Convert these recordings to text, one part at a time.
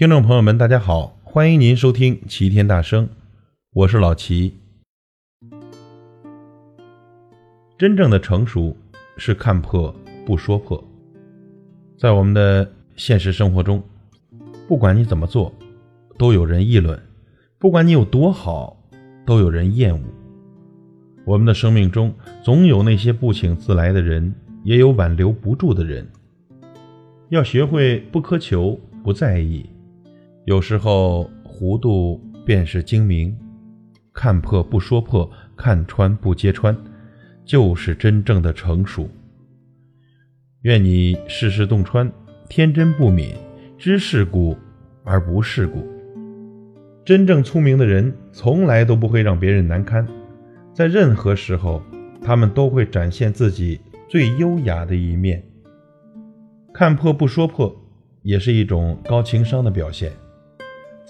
听众朋友们，大家好，欢迎您收听《齐天大圣》，我是老齐。真正的成熟是看破不说破。在我们的现实生活中，不管你怎么做，都有人议论；不管你有多好，都有人厌恶。我们的生命中总有那些不请自来的人，也有挽留不住的人。要学会不苛求，不在意。有时候糊涂便是精明，看破不说破，看穿不揭穿，就是真正的成熟。愿你事事洞穿，天真不泯，知世故而不世故。真正聪明的人，从来都不会让别人难堪，在任何时候，他们都会展现自己最优雅的一面。看破不说破，也是一种高情商的表现。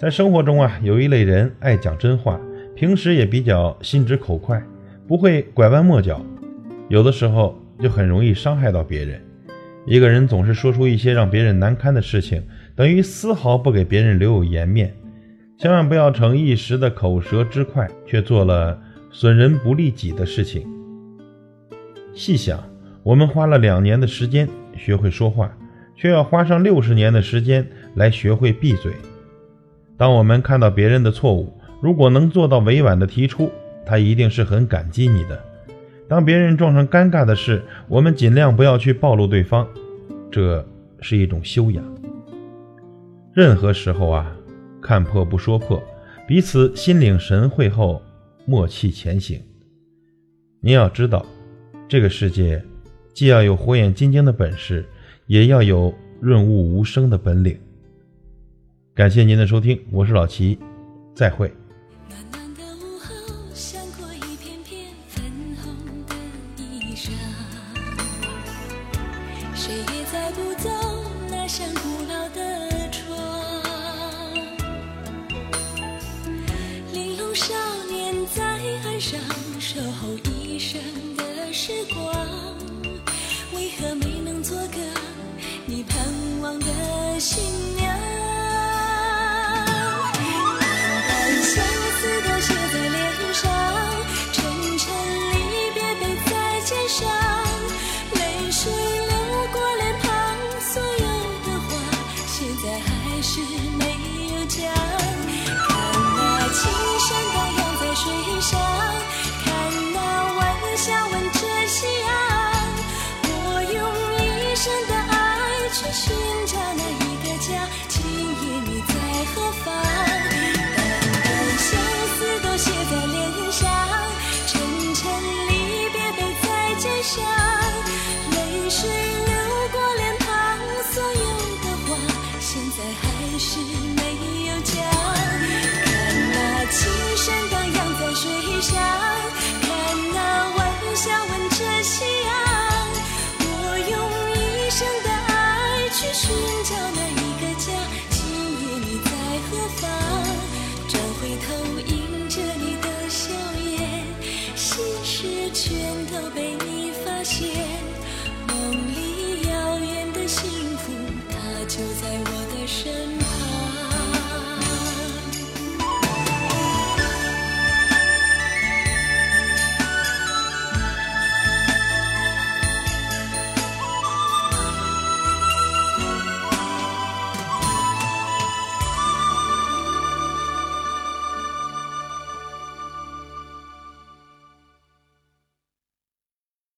在生活中啊，有一类人爱讲真话，平时也比较心直口快，不会拐弯抹角，有的时候就很容易伤害到别人。一个人总是说出一些让别人难堪的事情，等于丝毫不给别人留有颜面。千万不要逞一时的口舌之快，却做了损人不利己的事情。细想，我们花了两年的时间学会说话，却要花上六十年的时间来学会闭嘴。当我们看到别人的错误，如果能做到委婉的提出，他一定是很感激你的。当别人撞上尴尬的事，我们尽量不要去暴露对方，这是一种修养。任何时候啊，看破不说破，彼此心领神会后，默契前行。你要知道，这个世界既要有火眼金睛的本事，也要有润物无声的本领。感谢您的收听，我是老齐，再会。暖暖的午后，是没有家。看那青山荡漾在水上，看那晚霞吻着夕阳，我用一生的爱去寻找那一个家，今夜你在何方？淡淡相思都写在脸上，沉沉离别背在肩上，还是没有家看那青山荡漾在水上看那晚霞吻着夕阳。我用一生的爱去寻找那一个家今夜你在何方转回头迎着你的笑颜心事全都被你发现。